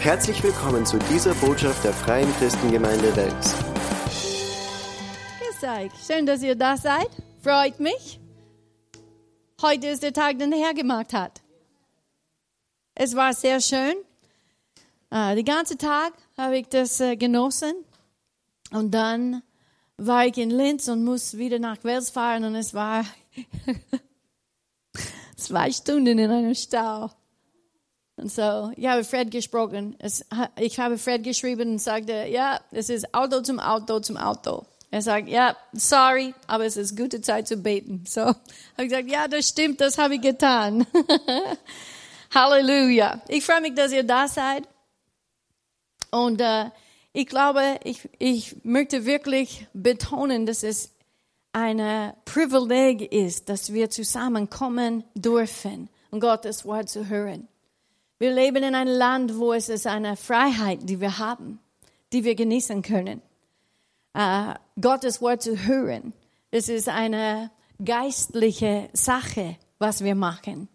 Herzlich willkommen zu dieser Botschaft der Freien Christengemeinde Wels. Grüß euch. Schön, dass ihr da seid. Freut mich. Heute ist der Tag, den der Herr gemacht hat. Es war sehr schön. Äh, den ganzen Tag habe ich das äh, genossen. Und dann war ich in Linz und muss wieder nach Wels fahren und es war zwei Stunden in einem Stau. Und so, ich habe Fred gesprochen. Es, ich habe Fred geschrieben und sagte, ja, es ist Auto zum Auto zum Auto. Er sagt, ja, sorry, aber es ist gute Zeit zu beten. So, habe ich gesagt, ja, das stimmt, das habe ich getan. Halleluja. Ich freue mich, dass ihr da seid. Und äh, ich glaube, ich, ich möchte wirklich betonen, dass es ein Privileg ist, dass wir zusammenkommen dürfen, um Gottes Wort zu hören. Wir leben in einem Land, wo es ist eine Freiheit, die wir haben, die wir genießen können. Uh, Gottes Wort zu hören, das ist eine geistliche Sache, was wir machen.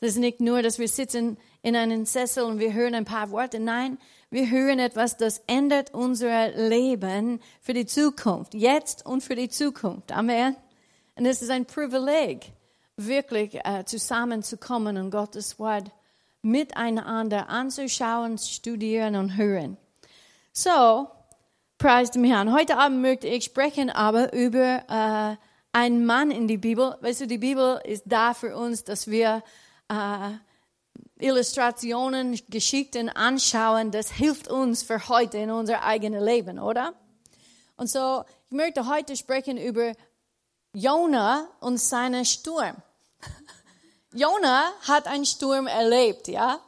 Das ist nicht nur, dass wir sitzen in einem Sessel und wir hören ein paar Worte. Nein, wir hören etwas, das ändert unser Leben für die Zukunft, jetzt und für die Zukunft. Amen. Und es ist ein Privileg, wirklich uh, zusammenzukommen und Gottes Wort miteinander anzuschauen, studieren und hören. So, preist dem Herrn. Heute Abend möchte ich sprechen aber über äh, einen Mann in die Bibel. Weißt du, die Bibel ist da für uns, dass wir äh, Illustrationen, Geschichten anschauen. Das hilft uns für heute in unser eigenes Leben, oder? Und so, ich möchte heute sprechen über Jonah und seinen Sturm. Jona hat einen Sturm erlebt, ja.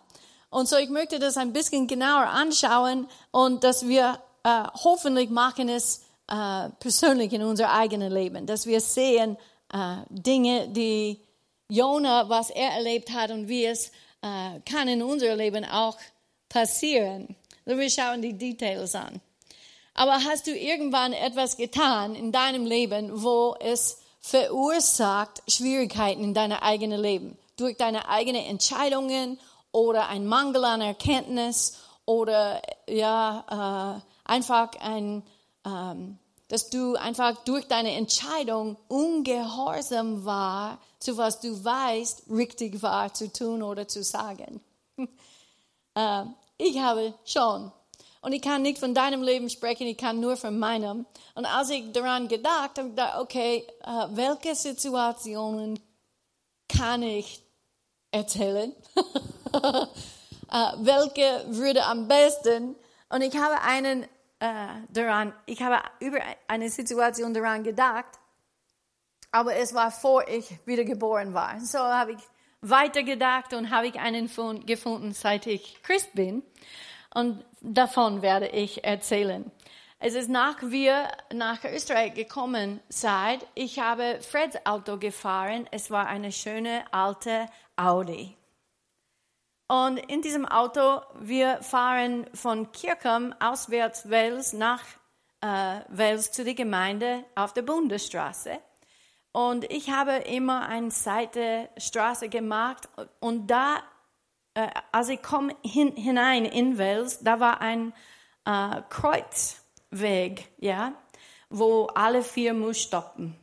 Und so, ich möchte das ein bisschen genauer anschauen und dass wir äh, hoffentlich machen es äh, persönlich in unser eigenes Leben, dass wir sehen äh, Dinge, die Jona, was er erlebt hat und wie es äh, kann in unser Leben auch passieren. Also wir schauen die Details an. Aber hast du irgendwann etwas getan in deinem Leben, wo es verursacht Schwierigkeiten in deinem eigenen Leben. Durch deine eigenen Entscheidungen oder ein Mangel an Erkenntnis oder ja, äh, einfach ein, ähm, dass du einfach durch deine Entscheidung ungehorsam war, zu was du weißt, richtig war zu tun oder zu sagen. äh, ich habe schon und ich kann nicht von deinem Leben sprechen, ich kann nur von meinem. Und als ich daran gedacht habe, gedacht, okay, uh, welche Situationen kann ich erzählen? uh, welche würde am besten? Und ich habe einen uh, daran, ich habe über eine Situation daran gedacht, aber es war vor ich wiedergeboren war. So habe ich weitergedacht und habe ich einen gefunden, seit ich Christ bin. Und davon werde ich erzählen. Es ist nach wir nach Österreich gekommen seid, ich habe Freds Auto gefahren. Es war eine schöne alte Audi. Und in diesem Auto, wir fahren von Kirchheim auswärts Wels nach äh, Wels zu der Gemeinde auf der Bundesstraße. Und ich habe immer eine Seitenstraße gemacht und da äh, als ich komme hin, hinein in Wels, da war ein äh, Kreuzweg, ja, wo alle vier muss stoppen.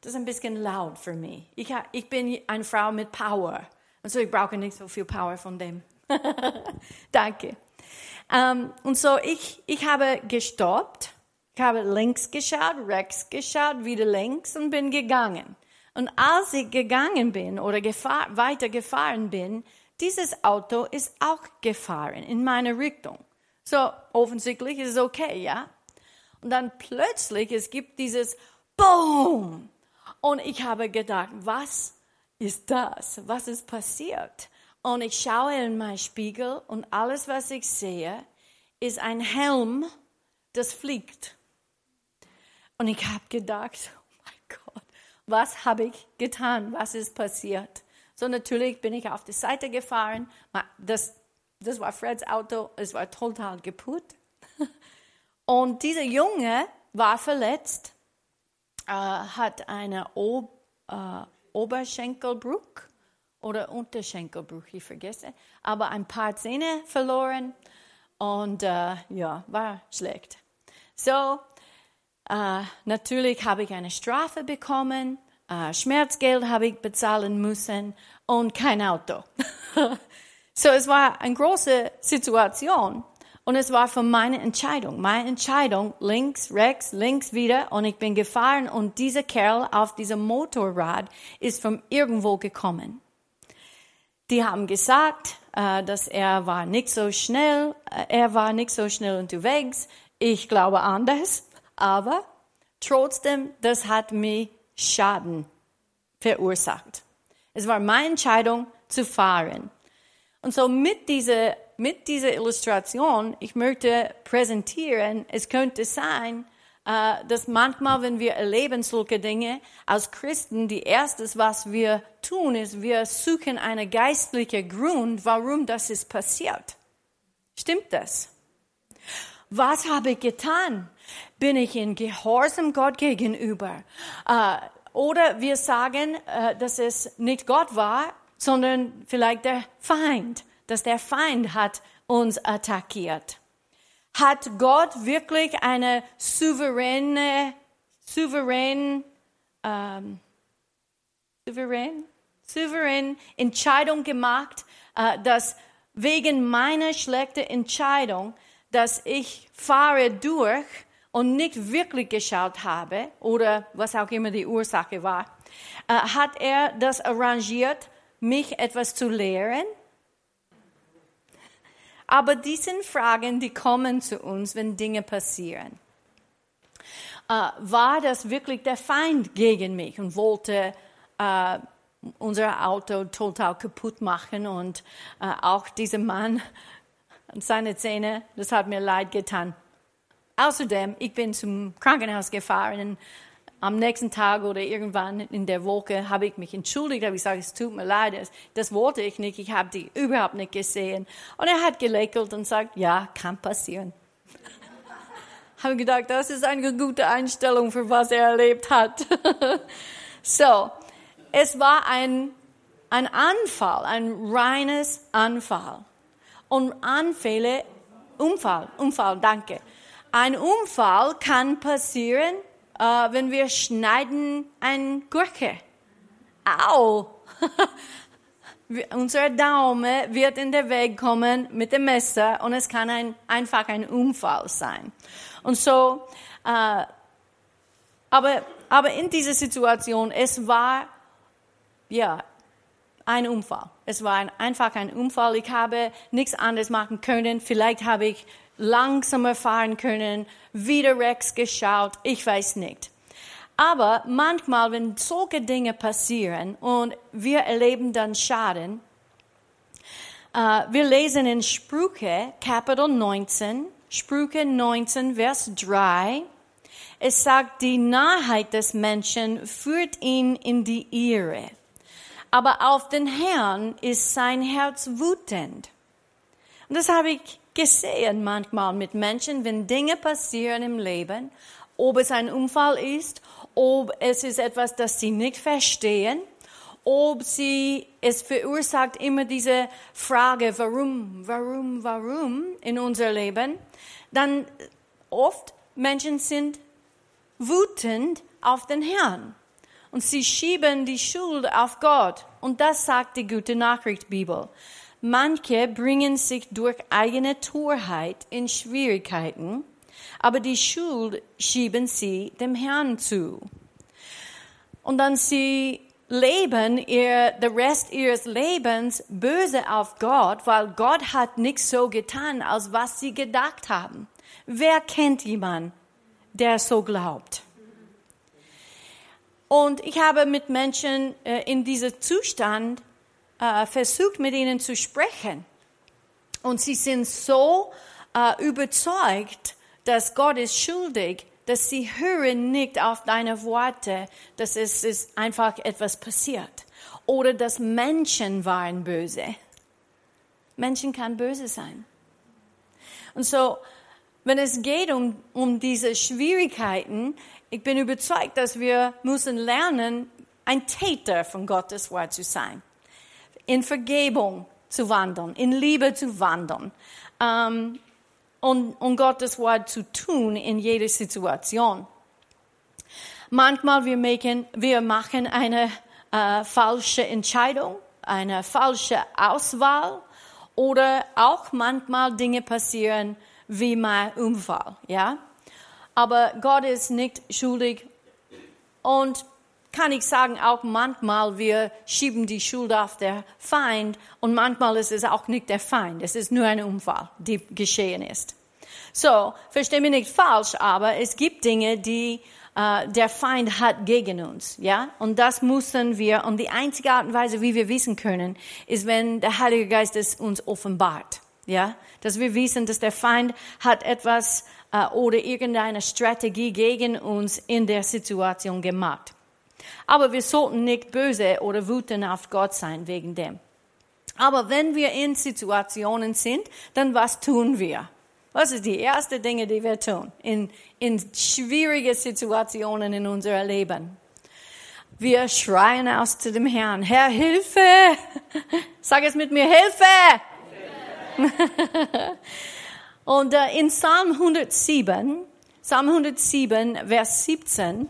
Das ist ein bisschen laut für mich. Ich, ich bin eine Frau mit Power. Und so, ich brauche nicht so viel Power von dem. Danke. Um, ähm, und so, ich, ich habe gestoppt. Ich habe links geschaut, rechts geschaut, wieder links und bin gegangen. Und als ich gegangen bin oder gefahr, weiter gefahren bin, dieses Auto ist auch gefahren in meine Richtung. So, offensichtlich ist es okay, ja? Und dann plötzlich, es gibt dieses Boom. Und ich habe gedacht, was ist das? Was ist passiert? Und ich schaue in meinen Spiegel und alles, was ich sehe, ist ein Helm, das fliegt. Und ich habe gedacht, oh mein Gott, was habe ich getan? Was ist passiert? So natürlich bin ich auf die Seite gefahren. Das, das war Freds Auto, es war total kaputt. Und dieser Junge war verletzt, äh, hat eine Ob äh, Oberschenkelbruch oder Unterschenkelbruch, ich vergesse, aber ein paar Zähne verloren und äh, ja, war schlecht. So, äh, natürlich habe ich eine Strafe bekommen, äh, Schmerzgeld habe ich bezahlen müssen und kein Auto. so, es war eine große Situation. Und es war von meiner Entscheidung. Meine Entscheidung, links, rechts, links wieder. Und ich bin gefahren und dieser Kerl auf diesem Motorrad ist von irgendwo gekommen. Die haben gesagt, äh, dass er war nicht so schnell, äh, er war nicht so schnell unterwegs. Ich glaube anders. Aber trotzdem, das hat mir Schaden verursacht. Es war meine Entscheidung zu fahren. Und so mit dieser, mit dieser Illustration, ich möchte präsentieren, es könnte sein, äh, dass manchmal, wenn wir erleben solche Dinge, als Christen, die erstes, was wir tun, ist, wir suchen einen geistlichen Grund, warum das ist passiert. Stimmt das? Was habe ich getan? Bin ich in Gehorsam Gott gegenüber? Äh, oder wir sagen, äh, dass es nicht Gott war, sondern vielleicht der Feind, dass der Feind hat uns attackiert. Hat Gott wirklich eine souveräne, souverän, ähm, souverän, souverän Entscheidung gemacht, äh, dass wegen meiner schlechten Entscheidung, dass ich fahre durch und nicht wirklich geschaut habe oder was auch immer die Ursache war, äh, hat er das arrangiert, mich etwas zu lehren? Aber die sind Fragen, die kommen zu uns, wenn Dinge passieren. Äh, war das wirklich der Feind gegen mich und wollte äh, unser Auto total kaputt machen und äh, auch dieser Mann und seine Zähne, das hat mir leid getan. Außerdem, ich bin zum Krankenhaus gefahren am nächsten Tag oder irgendwann in der Woche habe ich mich entschuldigt, habe ich gesagt, es tut mir leid, das, das wollte ich nicht, ich habe die überhaupt nicht gesehen. Und er hat gelächelt und sagt, ja, kann passieren. habe gedacht, das ist eine gute Einstellung für was er erlebt hat. so, es war ein, ein Anfall, ein reines Anfall. Und Anfälle, Unfall, Unfall, danke. Ein Unfall kann passieren, äh, wenn wir schneiden ein Gurke. Au! Unser Daumen wird in den Weg kommen mit dem Messer und es kann ein, einfach ein Unfall sein. Und so, äh, aber, aber in dieser Situation, es war, ja, ein Unfall. Es war ein, einfach ein Unfall. Ich habe nichts anderes machen können. Vielleicht habe ich langsamer fahren können, wieder rechts geschaut, ich weiß nicht. Aber manchmal, wenn solche Dinge passieren und wir erleben dann Schaden, äh, wir lesen in Sprüche, Kapitel 19, Sprüche 19, Vers 3, es sagt, die Nahrheit des Menschen führt ihn in die Irre. Aber auf den Herrn ist sein Herz wütend. Und das habe ich gesehen manchmal mit Menschen, wenn Dinge passieren im Leben, ob es ein Unfall ist, ob es ist etwas, das sie nicht verstehen, ob sie, es verursacht immer diese Frage, warum, warum, warum in unser Leben, dann oft Menschen sind wütend auf den Herrn und sie schieben die Schuld auf Gott. Und das sagt die gute Nachricht Bibel. Manche bringen sich durch eigene Torheit in Schwierigkeiten, aber die Schuld schieben sie dem Herrn zu. Und dann sie leben ihr, der Rest ihres Lebens böse auf Gott, weil Gott hat nichts so getan, als was sie gedacht haben. Wer kennt jemanden, der so glaubt? Und ich habe mit Menschen äh, in diesem Zustand äh, versucht, mit ihnen zu sprechen. Und sie sind so äh, überzeugt, dass Gott ist schuldig, dass sie hören nicht auf deine Worte, dass es ist einfach etwas passiert. Oder dass Menschen waren böse. Menschen kann böse sein. Und so, wenn es geht um, um diese Schwierigkeiten, ich bin überzeugt, dass wir müssen lernen, ein Täter von Gottes Wort zu sein. in Vergebung zu wandeln, in Liebe zu wandeln ähm, und, und Gottes Wort zu tun in jeder Situation. Manchmal wir machen, wir machen eine äh, falsche Entscheidung, eine falsche Auswahl oder auch manchmal Dinge passieren wie mein Unfall, ja. Aber Gott ist nicht schuldig und kann ich sagen, auch manchmal wir schieben die Schuld auf der Feind und manchmal ist es auch nicht der Feind, es ist nur ein Unfall, die geschehen ist. So, verstehe mich nicht falsch, aber es gibt Dinge, die äh, der Feind hat gegen uns, ja? Und das müssen wir, und die einzige Art und Weise, wie wir wissen können, ist, wenn der Heilige Geist es uns offenbart, ja? Dass wir wissen, dass der Feind hat etwas äh, oder irgendeine Strategie gegen uns in der Situation gemacht. Aber wir sollten nicht böse oder wütend auf Gott sein wegen dem. Aber wenn wir in Situationen sind, dann was tun wir? Was ist die erste Dinge, die wir tun in, in schwierige Situationen in unserem Leben? Wir schreien aus zu dem Herrn, Herr, Hilfe! Sag es mit mir, Hilfe! Und äh, in Psalm 107, Psalm 107, Vers 17,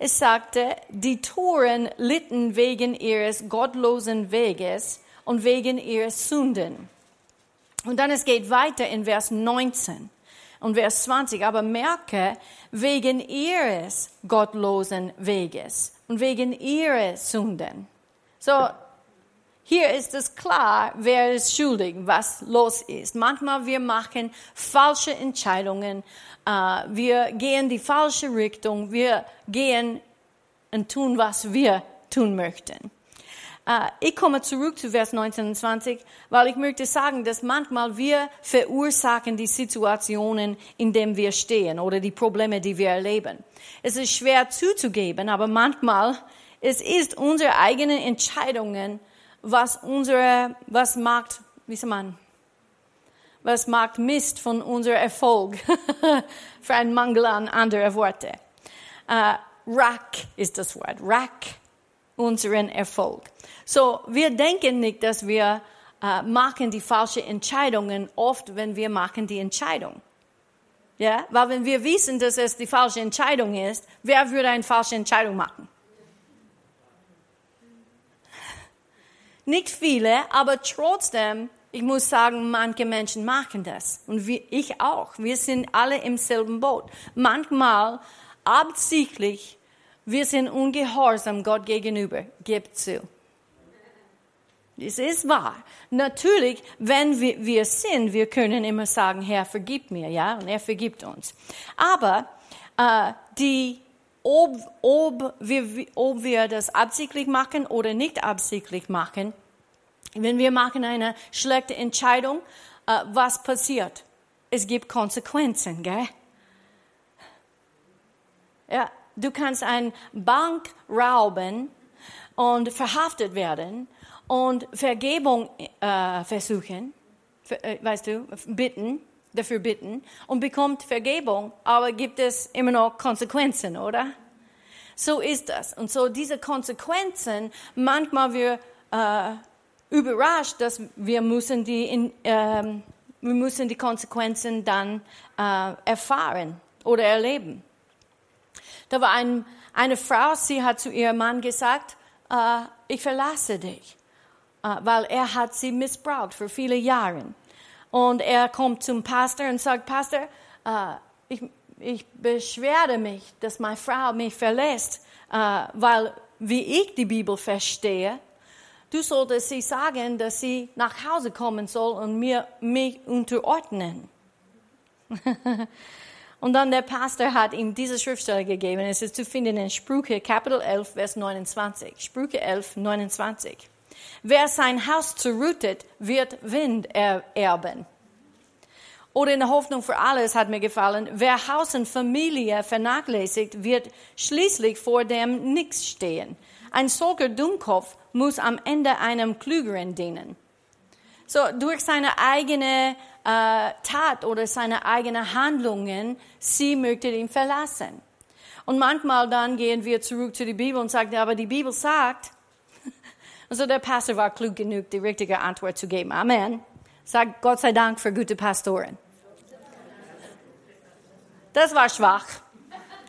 es sagte, die Toren litten wegen ihres gottlosen Weges und wegen ihrer Sünden. Und dann es geht weiter in Vers 19 und Vers 20. Aber merke, wegen ihres gottlosen Weges und wegen ihrer Sünden. So, hier ist es klar, wer ist schuldig, was los ist. Manchmal wir machen falsche Entscheidungen, äh, wir gehen die falsche Richtung, wir gehen und tun, was wir tun möchten. Uh, ich komme zurück zu Vers 19 und 20, weil ich möchte sagen, dass manchmal wir verursachen die Situationen, in denen wir stehen oder die Probleme, die wir erleben. Es ist schwer zuzugeben, aber manchmal es ist unsere eigenen Entscheidungen, was unsere, was macht, wie sagt man, was macht Mist von unserem Erfolg, für einen Mangel an anderen Worte. Uh, Rack ist das Wort, Rack unseren Erfolg. So, wir denken nicht, dass wir äh, machen die falschen Entscheidungen oft, wenn wir machen die Entscheidung. Ja, weil wenn wir wissen, dass es die falsche Entscheidung ist, wer würde eine falsche Entscheidung machen? Nicht viele, aber trotzdem, ich muss sagen, manche Menschen machen das. Und wir, ich auch. Wir sind alle im selben Boot. Manchmal absichtlich, wir sind ungehorsam Gott gegenüber. Gebt zu. Es ist wahr. Natürlich, wenn wir, wir sind, wir können immer sagen, Herr, vergib mir, ja, und er vergibt uns. Aber äh, die, ob, ob, wir, ob wir das absichtlich machen oder nicht absichtlich machen, wenn wir machen eine schlechte Entscheidung, äh, was passiert? Es gibt Konsequenzen, gell? Ja, du kannst eine Bank rauben und verhaftet werden und Vergebung äh, versuchen, für, äh, weißt du, bitten, dafür bitten und bekommt Vergebung, aber gibt es immer noch Konsequenzen, oder? So ist das. Und so diese Konsequenzen, manchmal wir äh, überrascht, dass wir müssen die, in, ähm, wir müssen die Konsequenzen dann äh, erfahren oder erleben. Da war ein, eine Frau, sie hat zu ihrem Mann gesagt, äh, ich verlasse dich. Äh, weil er hat sie missbraucht für viele Jahre. Und er kommt zum Pastor und sagt, Pastor, äh, ich, ich beschwere mich, dass meine Frau mich verlässt, äh, weil wie ich die Bibel verstehe, du solltest sie sagen, dass sie nach Hause kommen soll und mir mich unterordnen. und dann der Pastor hat ihm diese Schriftstelle gegeben. Es ist zu finden in Sprüche Kapitel 11, Vers 29. Sprüche 11, 29. Wer sein Haus zerrüttet, wird Wind erben. Oder in der Hoffnung für alles hat mir gefallen, wer Haus und Familie vernachlässigt, wird schließlich vor dem Nichts stehen. Ein solcher Dummkopf muss am Ende einem Klügeren dienen. So, durch seine eigene äh, Tat oder seine eigenen Handlungen, sie möchte ihn verlassen. Und manchmal dann gehen wir zurück zu der Bibel und sagen, aber die Bibel sagt, Und so der Pastor war klug genug, die richtige Antwort zu geben. Amen. Sag Gott sei Dank für gute Pastoren. Das war schwach,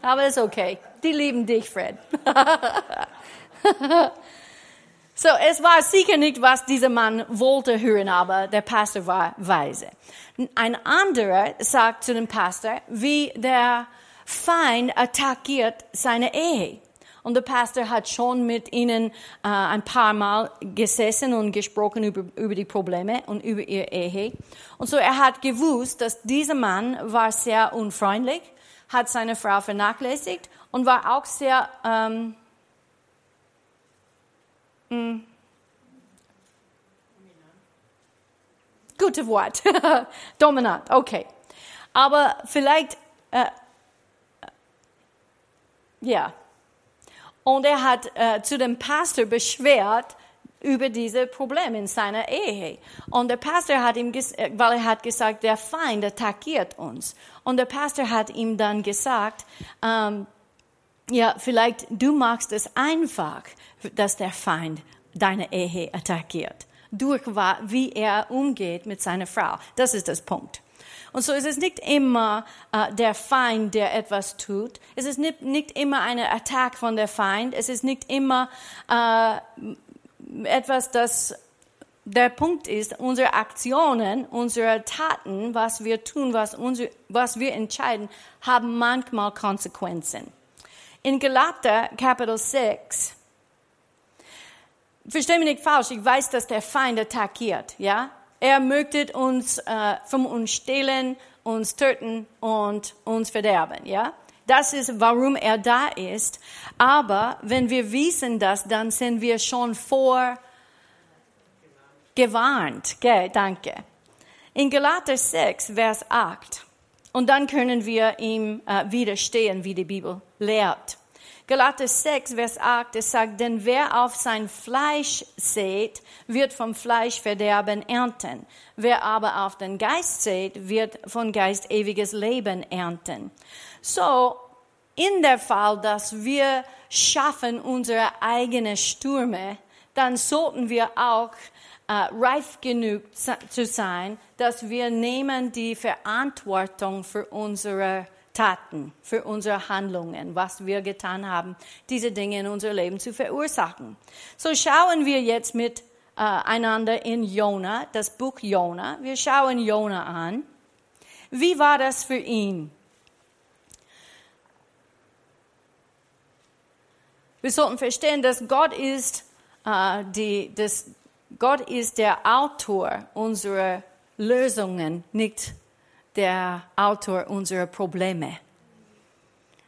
aber ist okay. Die lieben dich, Fred. so, es war sicher nicht, was dieser Mann wollte hören, aber der Pastor war weise. Ein anderer sagt zu dem Pastor, wie der Feind attackiert seine Ehe. Und der Pastor hat schon mit ihnen äh, ein paar Mal gesessen und gesprochen über, über die Probleme und über ihre Ehe. Und so er hat gewusst, dass dieser Mann war sehr unfreundlich, hat seine Frau vernachlässigt und war auch sehr ähm, mh, hm, gute Wort, dominant, okay. Aber vielleicht, äh, ja, und er hat äh, zu dem Pastor beschwert über diese Probleme in seiner Ehe. Und der Pastor hat ihm, äh, weil er hat gesagt, der Feind attackiert uns. Und der Pastor hat ihm dann gesagt, ähm, ja, vielleicht du machst es einfach, dass der Feind deine Ehe attackiert. Durch wie er umgeht mit seiner Frau. Das ist das Punkt. Und so ist es nicht immer äh, der Feind, der etwas tut. Es ist nicht, nicht immer eine Attack von der Feind. Es ist nicht immer äh, etwas, das der Punkt ist, unsere Aktionen, unsere Taten, was wir tun, was, unsere, was wir entscheiden, haben manchmal Konsequenzen. In Galater Kapitel 6, verstehe mich nicht falsch, ich weiß, dass der Feind attackiert, ja? Er möchte uns äh, von uns stehlen, uns töten und uns verderben, ja? Das ist, warum er da ist. Aber wenn wir wissen das, dann sind wir schon vor gewarnt. Okay, danke. In Galater 6, Vers 8. Und dann können wir ihm äh, widerstehen, wie die Bibel lehrt. Galater 6, Vers 8, es sagt, denn wer auf sein Fleisch sät, wird vom Fleisch Verderben ernten. Wer aber auf den Geist sät, wird von Geist ewiges Leben ernten. So, in der Fall, dass wir schaffen unsere eigenen Stürme, dann sollten wir auch äh, reif genug zu sein, dass wir nehmen die Verantwortung für unsere Taten, für unsere Handlungen, was wir getan haben, diese Dinge in unser Leben zu verursachen. So schauen wir jetzt miteinander äh, in Jona, das Buch Jona. Wir schauen Jona an. Wie war das für ihn? Wir sollten verstehen, dass Gott ist, äh, die, dass Gott ist der Autor unserer Lösungen, nicht der Autor unserer Probleme.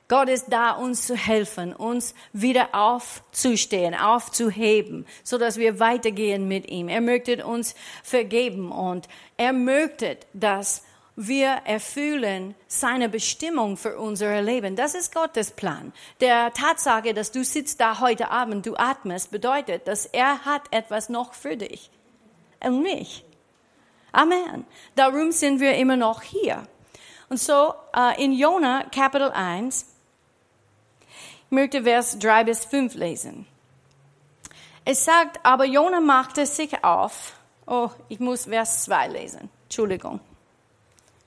Gott ist da, uns zu helfen, uns wieder aufzustehen, aufzuheben, so dass wir weitergehen mit ihm. Er möchte uns vergeben und er möchte, dass wir erfüllen seine Bestimmung für unser Leben. Das ist Gottes Plan. Der Tatsache, dass du sitzt da heute Abend, du atmest, bedeutet, dass er hat etwas noch für dich und mich. Amen. Darum sind wir immer noch hier. Und so uh, in Jona Kapitel 1, ich möchte Vers 3 bis 5 lesen. Es sagt, aber Jona machte sich auf. Oh, ich muss Vers 2 lesen. Entschuldigung.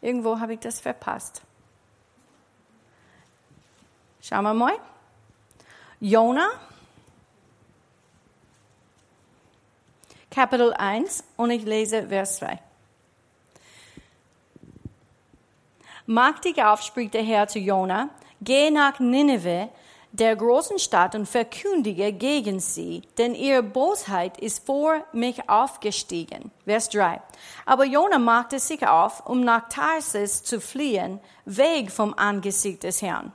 Irgendwo habe ich das verpasst. Schauen wir mal. Jona, Kapitel 1, und ich lese Vers 2. Mach dich auf, spricht der Herr zu Jona, geh nach Nineveh, der großen Stadt, und verkündige gegen sie, denn ihre Bosheit ist vor mich aufgestiegen. Vers 3. Aber Jona machte sich auf, um nach Tarsis zu fliehen, weg vom Angesicht des Herrn.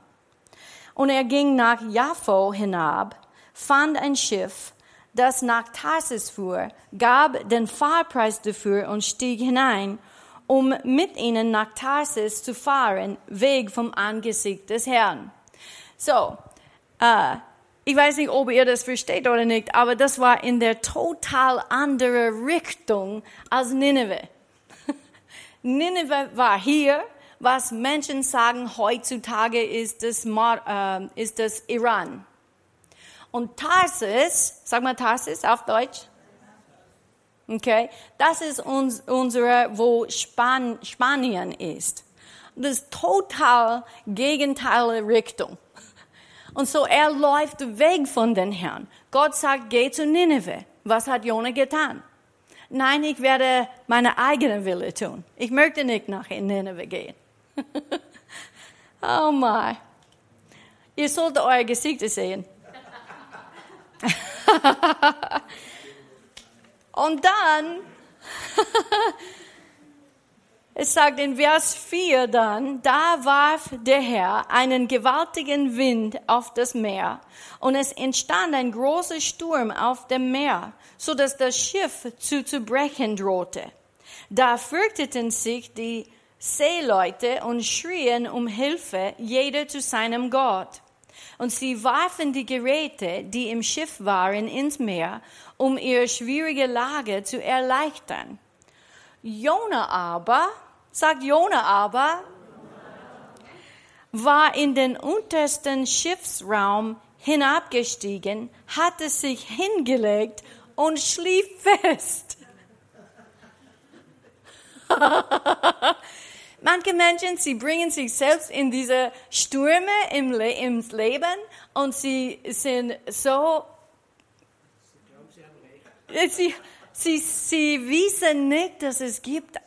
Und er ging nach Jaffo hinab, fand ein Schiff, das nach Tarsis fuhr, gab den Fahrpreis dafür und stieg hinein um mit ihnen nach Tarsis zu fahren, weg vom Angesicht des Herrn. So, äh, ich weiß nicht, ob ihr das versteht oder nicht, aber das war in der total andere Richtung als Nineveh. Nineveh war hier, was Menschen sagen heutzutage ist das, äh, ist das Iran. Und Tarsis, sag mal Tarsis auf Deutsch. Okay, das ist uns, unsere, wo Span Spanien ist. Das total gegenteilige Richtung. Und so er läuft weg von den Herrn. Gott sagt, geh zu Nineveh. Was hat Jona getan? Nein, ich werde meine eigene Wille tun. Ich möchte nicht nach Nineveh gehen. oh my. Ihr solltet eure Gesichter sehen. Und dann, es sagt in Vers 4 dann, da warf der Herr einen gewaltigen Wind auf das Meer und es entstand ein großer Sturm auf dem Meer, so dass das Schiff zu zerbrechen drohte. Da fürchteten sich die Seeleute und schrien um Hilfe, jeder zu seinem Gott. Und sie warfen die Geräte, die im Schiff waren, ins Meer, um ihre schwierige Lage zu erleichtern. Jona aber, sagt Jona aber, war in den untersten Schiffsraum hinabgestiegen, hatte sich hingelegt und schlief fest. Manche Menschen, sie bringen sich selbst in diese Stürme im, Le im Leben und sie sind so, sie, sie, sie wissen nicht, dass es gibt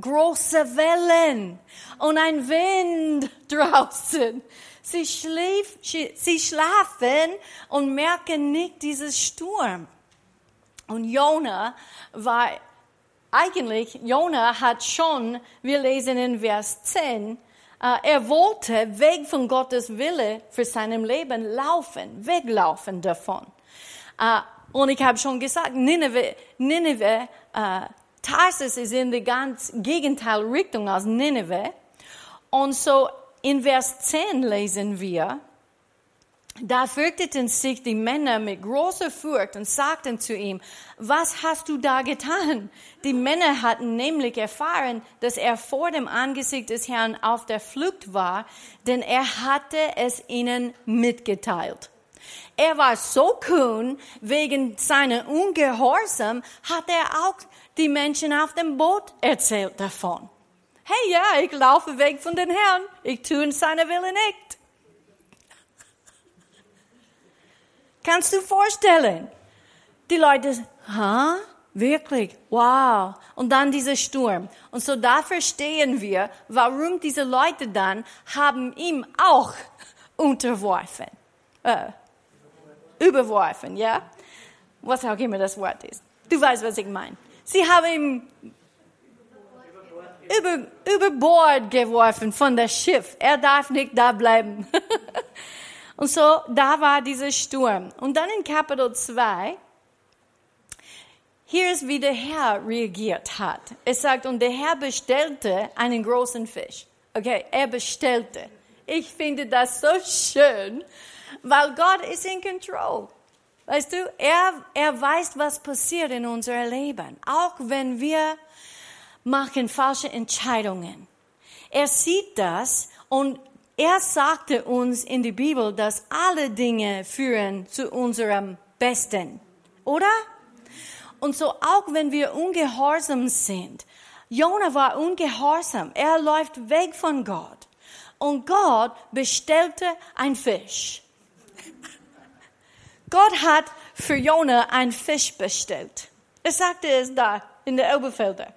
große Wellen und ein Wind draußen. Sie, schlief, sie schlafen und merken nicht dieses Sturm. Und Jona war eigentlich, Jona hat schon, wir lesen in Vers 10, äh, er wollte weg von Gottes Wille für seinem Leben laufen, weglaufen davon. Äh, und ich habe schon gesagt, Nineveh, Nineveh äh, Tarsus ist in die ganz Gegenteil Richtung als Nineveh. Und so in Vers 10 lesen wir, da fürchteten sich die Männer mit großer Furcht und sagten zu ihm, was hast du da getan? Die Männer hatten nämlich erfahren, dass er vor dem Angesicht des Herrn auf der Flucht war, denn er hatte es ihnen mitgeteilt. Er war so kühn, wegen seiner Ungehorsam hat er auch die Menschen auf dem Boot erzählt davon. Hey, ja, ich laufe weg von den Herrn, ich tue seine Wille nicht. Kannst du vorstellen? Die Leute, ha? Wirklich? Wow. Und dann dieser Sturm. Und so da verstehen wir, warum diese Leute dann haben ihm auch unterworfen. Äh, überworfen, ja? Was auch immer das Wort ist. Du weißt, was ich meine. Sie haben ihn über, über Bord geworfen von das Schiff. Er darf nicht da bleiben. Und so, da war dieser Sturm. Und dann in Kapitel 2, hier ist, wie der Herr reagiert hat. Es sagt, und der Herr bestellte einen großen Fisch. Okay, er bestellte. Ich finde das so schön, weil Gott ist in Control. Weißt du, er, er weiß, was passiert in unserem Leben. Auch wenn wir machen falsche Entscheidungen. Er sieht das und er sagte uns in der Bibel, dass alle Dinge führen zu unserem Besten, oder? Und so auch wenn wir ungehorsam sind. Jona war ungehorsam. Er läuft weg von Gott. Und Gott bestellte ein Fisch. Gott hat für Jona ein Fisch bestellt. Es sagte es da in der Elbefelder.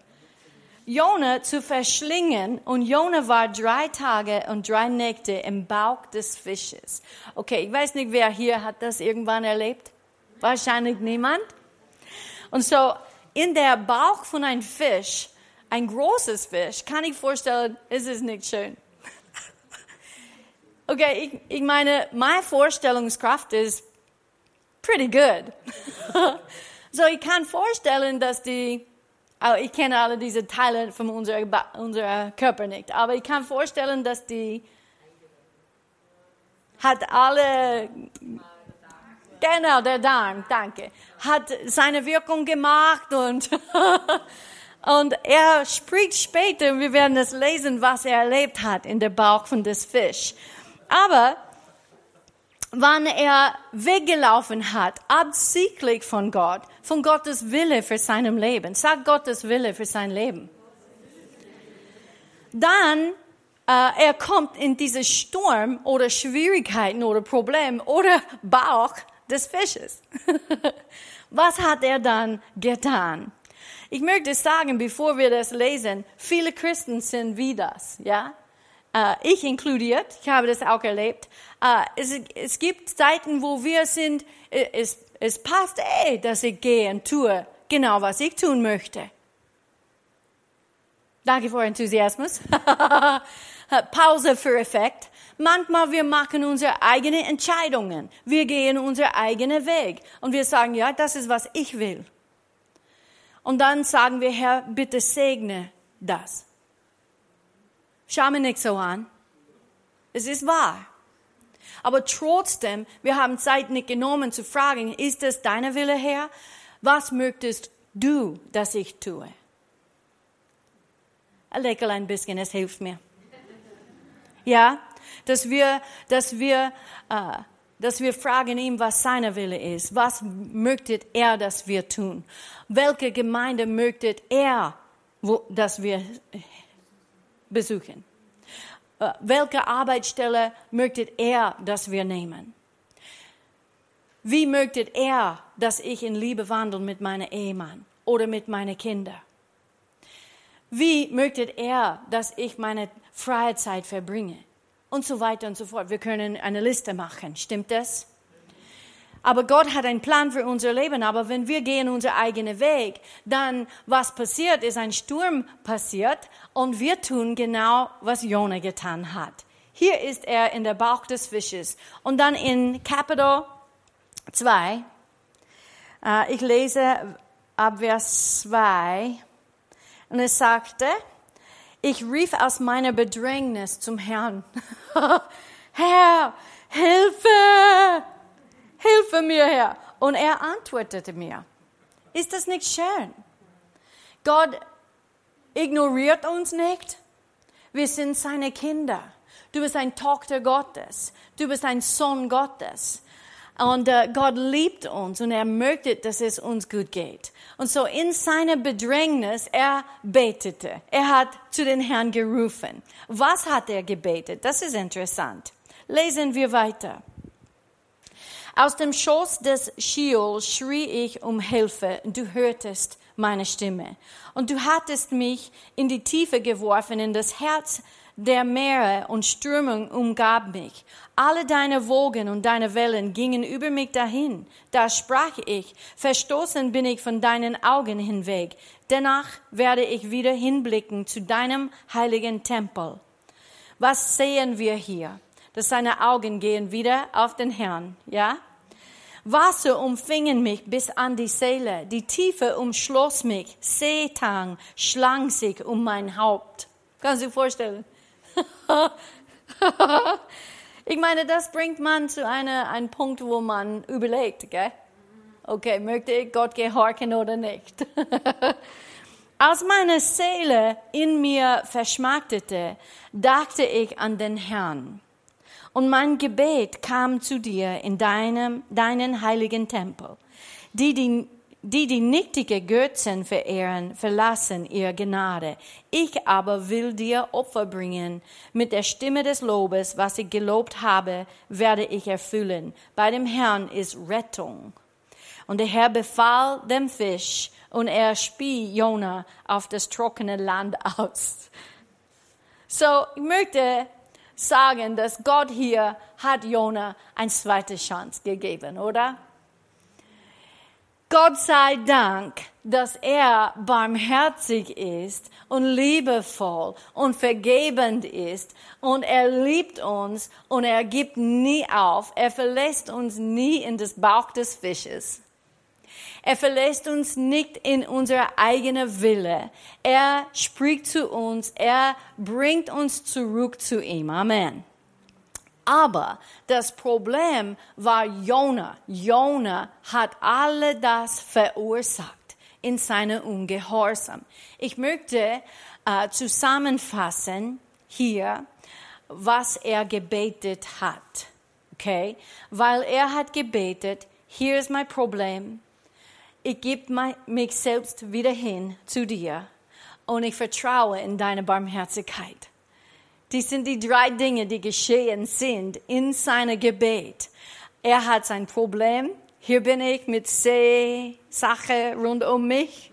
Jona zu verschlingen und Jona war drei Tage und drei Nächte im Bauch des Fisches. Okay, ich weiß nicht, wer hier hat das irgendwann erlebt. Wahrscheinlich niemand. Und so in der Bauch von einem Fisch, ein großes Fisch, kann ich vorstellen, ist es nicht schön. Okay, ich, ich meine, meine Vorstellungskraft ist pretty good. so ich kann vorstellen, dass die ich kenne alle diese Teile von unserem unserer Körper nicht, aber ich kann vorstellen, dass die hat alle genau der Darm, danke, hat seine Wirkung gemacht und und er spricht später, wir werden es lesen, was er erlebt hat in der Bauch von des Fisch. Aber wann er weggelaufen hat, absichtlich von Gott, von Gottes Wille für seinem Leben. Sag Gottes Wille für sein Leben. Dann äh, er kommt in diesen Sturm oder Schwierigkeiten oder Problem oder Bauch des Fisches. Was hat er dann getan? Ich möchte sagen, bevor wir das lesen, viele Christen sind wie das, ja? Äh, ich inkludiert, ich habe das auch erlebt. Äh, es, es gibt Zeiten, wo wir sind, äh, es, es passt eh, dass ich gehe und tue genau, was ich tun möchte. Danke für Enthusiasmus. Pause für Effekt. Manchmal wir machen unsere eigenen Entscheidungen. Wir gehen unseren eigenen Weg. Und wir sagen, ja, das ist, was ich will. Und dann sagen wir, Herr, bitte segne das. Schau mir nicht so an. Es ist wahr. Aber trotzdem, wir haben Zeit nicht genommen zu fragen, ist es deine Wille, Herr? Was möchtest du, dass ich tue? Ein Lächeln ein bisschen, es hilft mir. Ja, dass wir, dass wir, äh, dass wir fragen ihm, was seine Wille ist. Was möchte er, dass wir tun? Welche Gemeinde möchte er, wo, dass wir besuchen? Äh, welche Arbeitsstelle möchte er, dass wir nehmen? Wie möchte er, dass ich in Liebe wandle mit meinem Ehemann oder mit meinen Kindern? Wie möchte er, dass ich meine freie Zeit verbringe? Und so weiter und so fort. Wir können eine Liste machen. Stimmt das? Aber Gott hat einen Plan für unser Leben. Aber wenn wir gehen unseren eigenen Weg, dann was passiert, ist ein Sturm passiert und wir tun genau, was Jona getan hat. Hier ist er in der Bauch des Fisches. Und dann in Kapitel 2, äh, ich lese ab Vers 2, und es sagte, ich rief aus meiner Bedrängnis zum Herrn. Herr, Hilfe! Hilfe mir, Herr! Und er antwortete mir. Ist das nicht schön? Gott ignoriert uns nicht. Wir sind seine Kinder. Du bist ein Tochter Gottes. Du bist ein Sohn Gottes. Und äh, Gott liebt uns und er möchte, dass es uns gut geht. Und so in seiner Bedrängnis, er betete. Er hat zu den Herrn gerufen. Was hat er gebetet? Das ist interessant. Lesen wir weiter. Aus dem Schoß des Sheol schrie ich um Hilfe, du hörtest meine Stimme. Und du hattest mich in die Tiefe geworfen, in das Herz der Meere und Strömung umgab mich. Alle deine Wogen und deine Wellen gingen über mich dahin. Da sprach ich, verstoßen bin ich von deinen Augen hinweg. Danach werde ich wieder hinblicken zu deinem heiligen Tempel. Was sehen wir hier? Dass seine Augen gehen wieder auf den Herrn, ja? Wasser umfingen mich bis an die Seele, die Tiefe umschloss mich, Seetang schlang sich um mein Haupt. Kannst du dir vorstellen? ich meine, das bringt man zu einer, einem Punkt, wo man überlegt, gell? Okay, möchte ich Gott gehorchen oder nicht? Als meine Seele in mir verschmachtete, dachte ich an den Herrn. Und mein Gebet kam zu dir in deinem, deinen heiligen Tempel. Die, die die die nichtige Götzen verehren, verlassen ihr Gnade. Ich aber will dir Opfer bringen. Mit der Stimme des Lobes, was ich gelobt habe, werde ich erfüllen. Bei dem Herrn ist Rettung. Und der Herr befahl dem Fisch, und er spie Jona auf das trockene Land aus. So, ich möchte sagen, dass Gott hier hat Jona eine zweite Chance gegeben, oder? Gott sei Dank, dass er barmherzig ist und liebevoll und vergebend ist und er liebt uns und er gibt nie auf. Er verlässt uns nie in das Bauch des Fisches. Er verlässt uns nicht in unser eigener Wille. Er spricht zu uns. Er bringt uns zurück zu ihm. Amen. Aber das Problem war Jona. Jona hat alle das verursacht in seinem Ungehorsam. Ich möchte äh, zusammenfassen hier, was er gebetet hat. Okay? Weil er hat gebetet, ist mein Problem. Ich gebe mich selbst wieder hin zu dir und ich vertraue in deine Barmherzigkeit. Die sind die drei Dinge, die geschehen sind in seinem Gebet. Er hat sein Problem. Hier bin ich mit See-Sache rund um mich.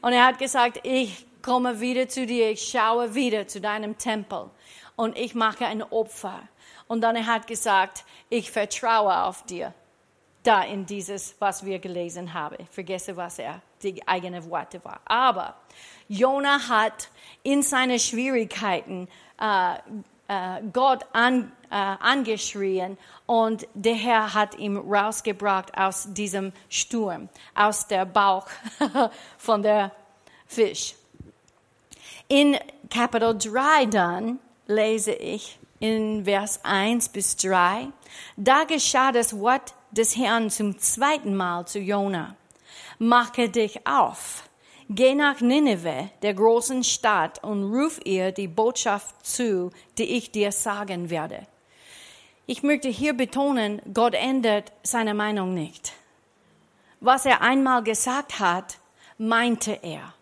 Und er hat gesagt, ich komme wieder zu dir, ich schaue wieder zu deinem Tempel und ich mache ein Opfer. Und dann er hat gesagt, ich vertraue auf dir. Da in dieses, was wir gelesen haben. Ich vergesse, was er, die eigenen Worte war. Aber Jona hat in seinen Schwierigkeiten äh, äh, Gott an, äh, angeschrien und der Herr hat ihn rausgebracht aus diesem Sturm, aus der Bauch von der Fisch. In Kapitel 3 dann lese ich in Vers 1 bis 3, da geschah das Wort des Herrn zum zweiten Mal zu Jona. Mache dich auf, geh nach Nineveh, der großen Stadt, und ruf ihr die Botschaft zu, die ich dir sagen werde. Ich möchte hier betonen, Gott ändert seine Meinung nicht. Was er einmal gesagt hat, meinte er.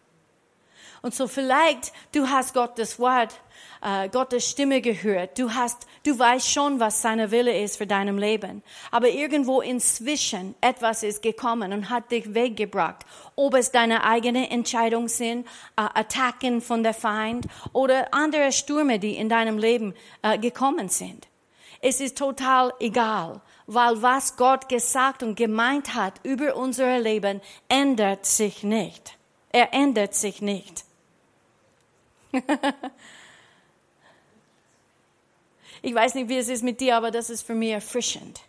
Und so vielleicht, du hast Gottes Wort, äh, Gottes Stimme gehört. Du hast, du weißt schon, was seine Wille ist für deinem Leben. Aber irgendwo inzwischen etwas ist gekommen und hat dich weggebracht. Ob es deine eigene Entscheidung sind, äh, Attacken von der Feind oder andere Stürme, die in deinem Leben äh, gekommen sind. Es ist total egal, weil was Gott gesagt und gemeint hat über unser Leben ändert sich nicht. Er ändert sich nicht. ich weiß nicht, wie es ist mit dir, aber das ist für mich erfrischend.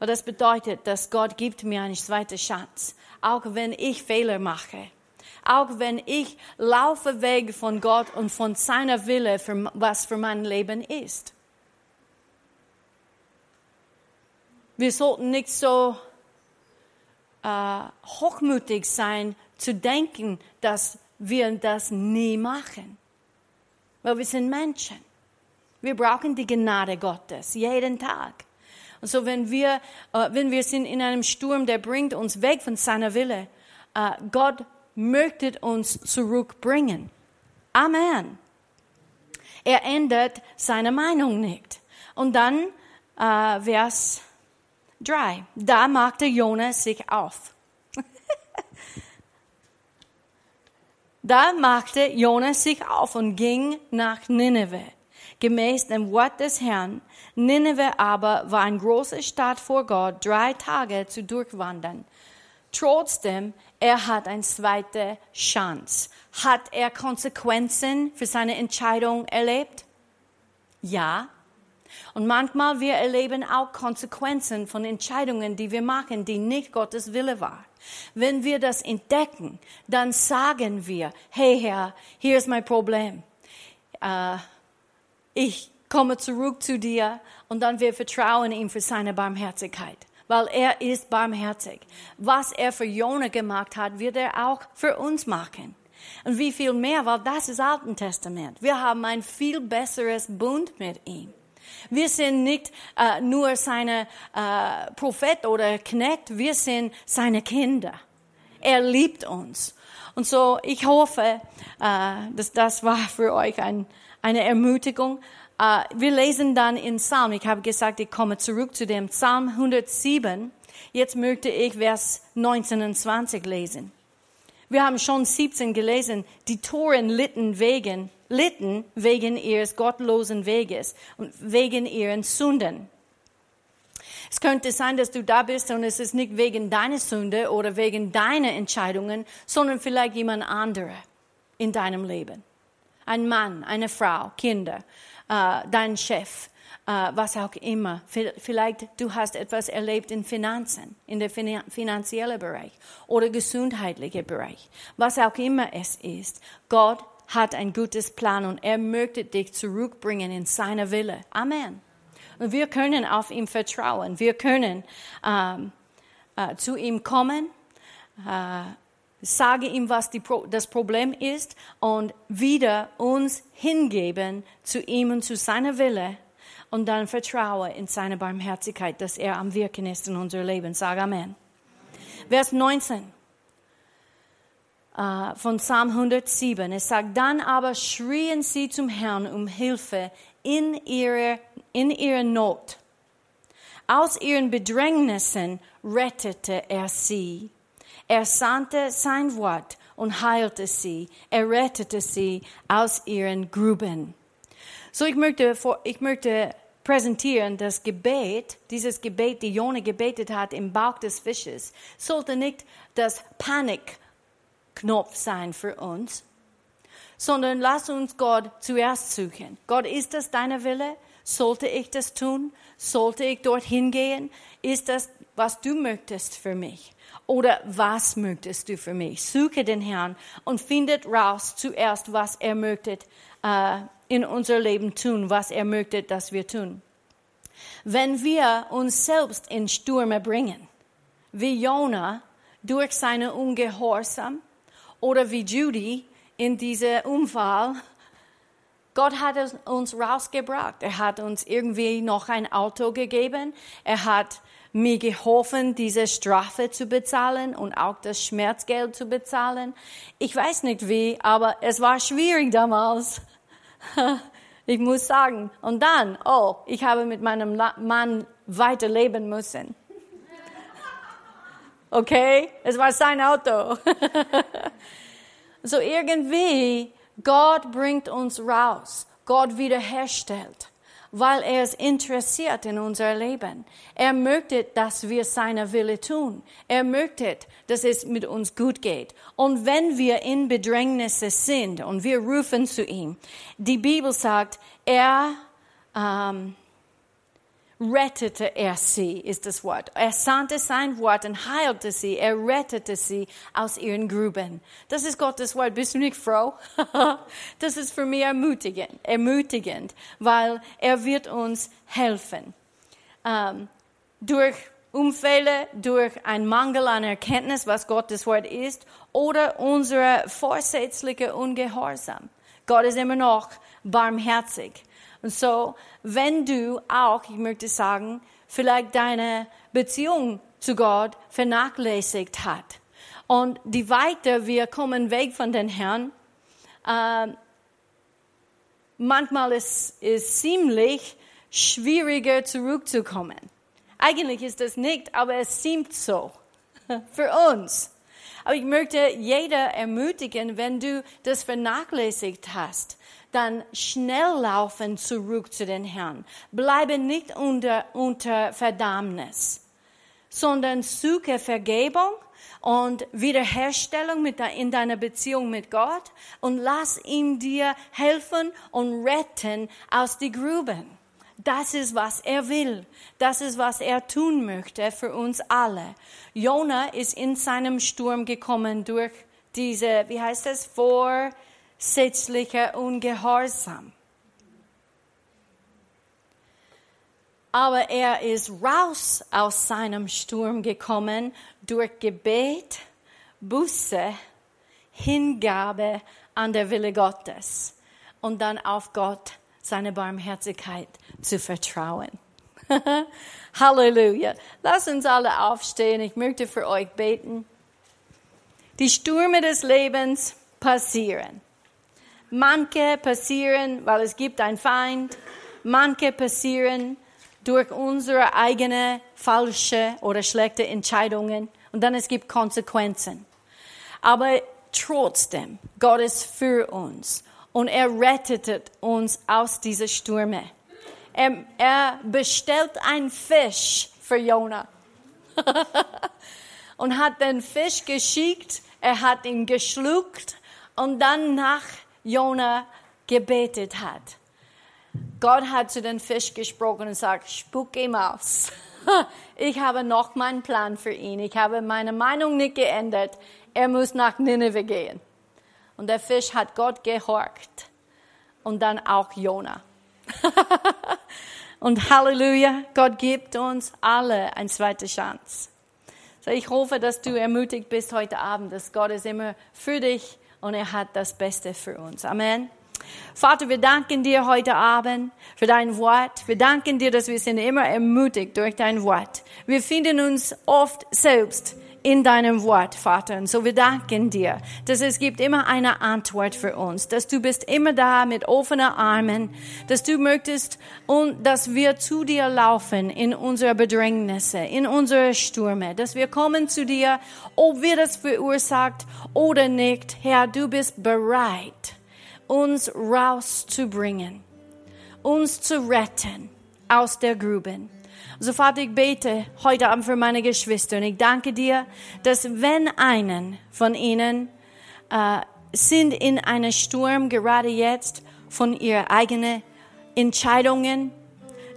Und das bedeutet, dass Gott gibt mir eine zweite Chance, auch wenn ich Fehler mache. Auch wenn ich laufe weg von Gott und von seiner Wille, für, was für mein Leben ist. Wir sollten nicht so äh, hochmütig sein, zu denken, dass wir das nie machen. Weil wir sind Menschen. Wir brauchen die Gnade Gottes jeden Tag. Und so, wenn wir, äh, wenn wir sind in einem Sturm, der bringt uns weg von seiner Wille, äh, Gott möchte uns zurückbringen. Amen. Er ändert seine Meinung nicht. Und dann äh, Vers 3. Da machte Jonas sich auf. Da machte Jonas sich auf und ging nach Nineveh, gemäß dem Wort des Herrn. Nineveh aber war eine große Stadt vor Gott, drei Tage zu durchwandern. Trotzdem, er hat eine zweite Chance. Hat er Konsequenzen für seine Entscheidung erlebt? Ja. Und manchmal wir erleben auch Konsequenzen von Entscheidungen, die wir machen, die nicht Gottes Wille war. Wenn wir das entdecken, dann sagen wir, hey Herr, hier ist mein Problem. Äh, ich komme zurück zu dir und dann wir vertrauen ihm für seine Barmherzigkeit. Weil er ist barmherzig. Was er für Jona gemacht hat, wird er auch für uns machen. Und wie viel mehr, weil das ist Alten Testament. Wir haben ein viel besseres Bund mit ihm. Wir sind nicht äh, nur seine äh, Prophet oder Knecht, wir sind seine Kinder. Er liebt uns. Und so, ich hoffe, äh, dass das war für euch ein, eine Ermutigung. Äh, wir lesen dann in Psalm, ich habe gesagt, ich komme zurück zu dem Psalm 107. Jetzt möchte ich Vers 19 und 20 lesen. Wir haben schon 17 gelesen, die Toren litten wegen, litten wegen ihres gottlosen Weges und wegen ihren Sünden. Es könnte sein, dass du da bist und es ist nicht wegen deiner Sünde oder wegen deiner Entscheidungen, sondern vielleicht jemand anderer in deinem Leben. Ein Mann, eine Frau, Kinder, äh, dein Chef, äh, was auch immer. Vielleicht du hast etwas erlebt in Finanzen, in der finanziellen Bereich oder gesundheitlichen Bereich. Was auch immer es ist. Gott hat ein gutes Plan und er möchte dich zurückbringen in seiner Wille. Amen. Und wir können auf ihn vertrauen. Wir können ähm, äh, zu ihm kommen, äh, sage ihm, was die, das Problem ist und wieder uns hingeben zu ihm und zu seiner Wille und dann vertraue in seine Barmherzigkeit, dass er am Wirken ist in unser Leben. Sag Amen. Vers 19 äh, von Psalm 107. Es sagt, dann aber schrien sie zum Herrn um Hilfe in ihrer, in ihrer Not. Aus ihren Bedrängnissen rettete er sie. Er sandte sein Wort und heilte sie. Er rettete sie aus ihren Gruben. So, ich möchte, ich möchte präsentieren, das Gebet, dieses Gebet, die Jona gebetet hat im Bauch des Fisches, sollte nicht das Panikknopf sein für uns, sondern lass uns Gott zuerst suchen. Gott, ist das deine Wille? Sollte ich das tun? Sollte ich dorthin gehen? Ist das, was du möchtest für mich? Oder was möchtest du für mich? Suche den Herrn und findet raus zuerst, was er möchte äh, in unser Leben tun, was er möchte, dass wir tun. Wenn wir uns selbst in Stürme bringen, wie Jona durch seine Ungehorsam oder wie Judy in diesem Unfall, Gott hat uns rausgebracht. Er hat uns irgendwie noch ein Auto gegeben. Er hat mir geholfen, diese Strafe zu bezahlen und auch das Schmerzgeld zu bezahlen. Ich weiß nicht wie, aber es war schwierig damals. Ich muss sagen. Und dann, oh, ich habe mit meinem Mann weiterleben müssen. Okay, es war sein Auto. so irgendwie, Gott bringt uns raus. Gott wiederherstellt weil er es interessiert in unser Leben. Er möchte, dass wir seine Wille tun. Er möchte, dass es mit uns gut geht. Und wenn wir in Bedrängnisse sind und wir rufen zu ihm, die Bibel sagt, er ähm, rettete er sie, ist das Wort. Er sandte sein Wort und heilte sie. Er rettete sie aus ihren Gruben. Das ist Gottes Wort. Bist du nicht froh? das ist für mich ermutigend, ermutigend, weil er wird uns helfen. Ähm, durch Unfälle, durch einen Mangel an Erkenntnis, was Gottes Wort ist, oder unsere vorsätzliche Ungehorsam. Gott ist immer noch barmherzig. Und so, wenn du auch, ich möchte sagen, vielleicht deine Beziehung zu Gott vernachlässigt hat und die weiter wir kommen weg von den Herrn, äh, manchmal ist es ziemlich schwieriger zurückzukommen. Eigentlich ist das nicht, aber es seemt so für uns. Aber ich möchte jeder ermutigen, wenn du das vernachlässigt hast, dann schnell laufen zurück zu den Herrn. Bleibe nicht unter, unter Verdammnis, sondern suche Vergebung und Wiederherstellung mit der, in deiner Beziehung mit Gott und lass ihm dir helfen und retten aus die Gruben. Das ist, was er will. Das ist, was er tun möchte für uns alle. Jona ist in seinem Sturm gekommen durch diese, wie heißt es, vor, gesetzlicher Ungehorsam. Aber er ist raus aus seinem Sturm gekommen durch Gebet, Buße, Hingabe an der Wille Gottes und dann auf Gott, seine Barmherzigkeit zu vertrauen. Halleluja. Lass uns alle aufstehen. Ich möchte für euch beten. Die Stürme des Lebens passieren. Manche passieren, weil es gibt einen Feind. Manche passieren durch unsere eigene falsche oder schlechte Entscheidungen. Und dann es gibt Konsequenzen. Aber trotzdem, Gott ist für uns. Und er rettet uns aus dieser Stürme. Er, er bestellt einen Fisch für Jona. und hat den Fisch geschickt. Er hat ihn geschluckt. Und dann nach Jona gebetet hat. Gott hat zu den Fisch gesprochen und sagt, spuck ihm aus. Ich habe noch meinen Plan für ihn. Ich habe meine Meinung nicht geändert. Er muss nach Nineveh gehen. Und der Fisch hat Gott gehorcht. Und dann auch Jona. Und Halleluja, Gott gibt uns alle eine zweite Chance. So, ich hoffe, dass du ermutigt bist heute Abend, dass Gott ist immer für dich und er hat das Beste für uns. Amen. Vater, wir danken dir heute Abend für dein Wort. Wir danken dir, dass wir sind immer ermutigt durch dein Wort. Wir finden uns oft selbst in deinem Wort, Vater. Und so wir danken dir, dass es gibt immer eine Antwort für uns, dass du bist immer da mit offenen Armen, dass du möchtest und dass wir zu dir laufen in unsere Bedrängnisse, in unsere Stürme, dass wir kommen zu dir, ob wir das verursacht oder nicht. Herr, du bist bereit, uns rauszubringen, uns zu retten aus der Gruben. So Vater, ich bete heute Abend für meine Geschwister und ich danke dir, dass wenn einen von ihnen äh, sind in einem Sturm gerade jetzt von ihren eigenen Entscheidungen,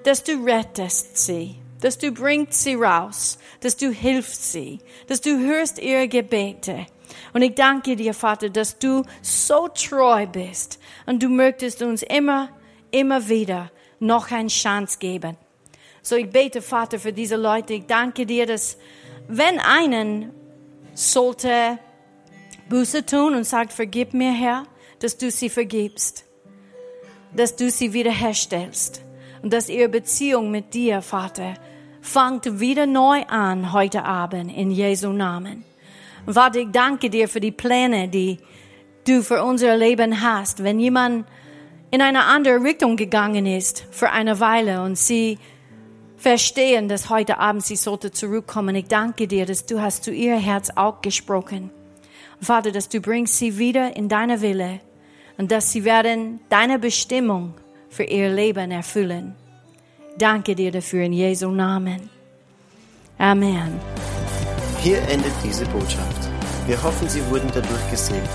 dass du rettest sie, dass du bringst sie raus, dass du hilfst sie, dass du hörst ihre Gebete. Und ich danke dir, Vater, dass du so treu bist und du möchtest uns immer, immer wieder noch eine Chance geben. So ich bete, Vater, für diese Leute. Ich danke dir, dass wenn einen sollte Buße tun und sagt, vergib mir, Herr, dass du sie vergibst, dass du sie wiederherstellst und dass ihre Beziehung mit dir, Vater, fangt wieder neu an heute Abend in Jesu Namen. Und Vater, ich danke dir für die Pläne, die du für unser Leben hast. Wenn jemand in eine andere Richtung gegangen ist für eine Weile und sie verstehen, dass heute Abend sie sollte zurückkommen. Ich danke dir, dass du hast zu ihr Herz auch gesprochen. Vater, dass du bringst sie wieder in deine Wille und dass sie werden deine Bestimmung für ihr Leben erfüllen. Danke dir dafür in Jesu Namen. Amen. Hier endet diese Botschaft. Wir hoffen, Sie wurden dadurch gesegnet.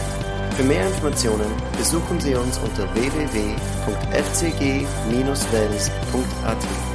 Für mehr Informationen besuchen Sie uns unter www.fcg-wells.at.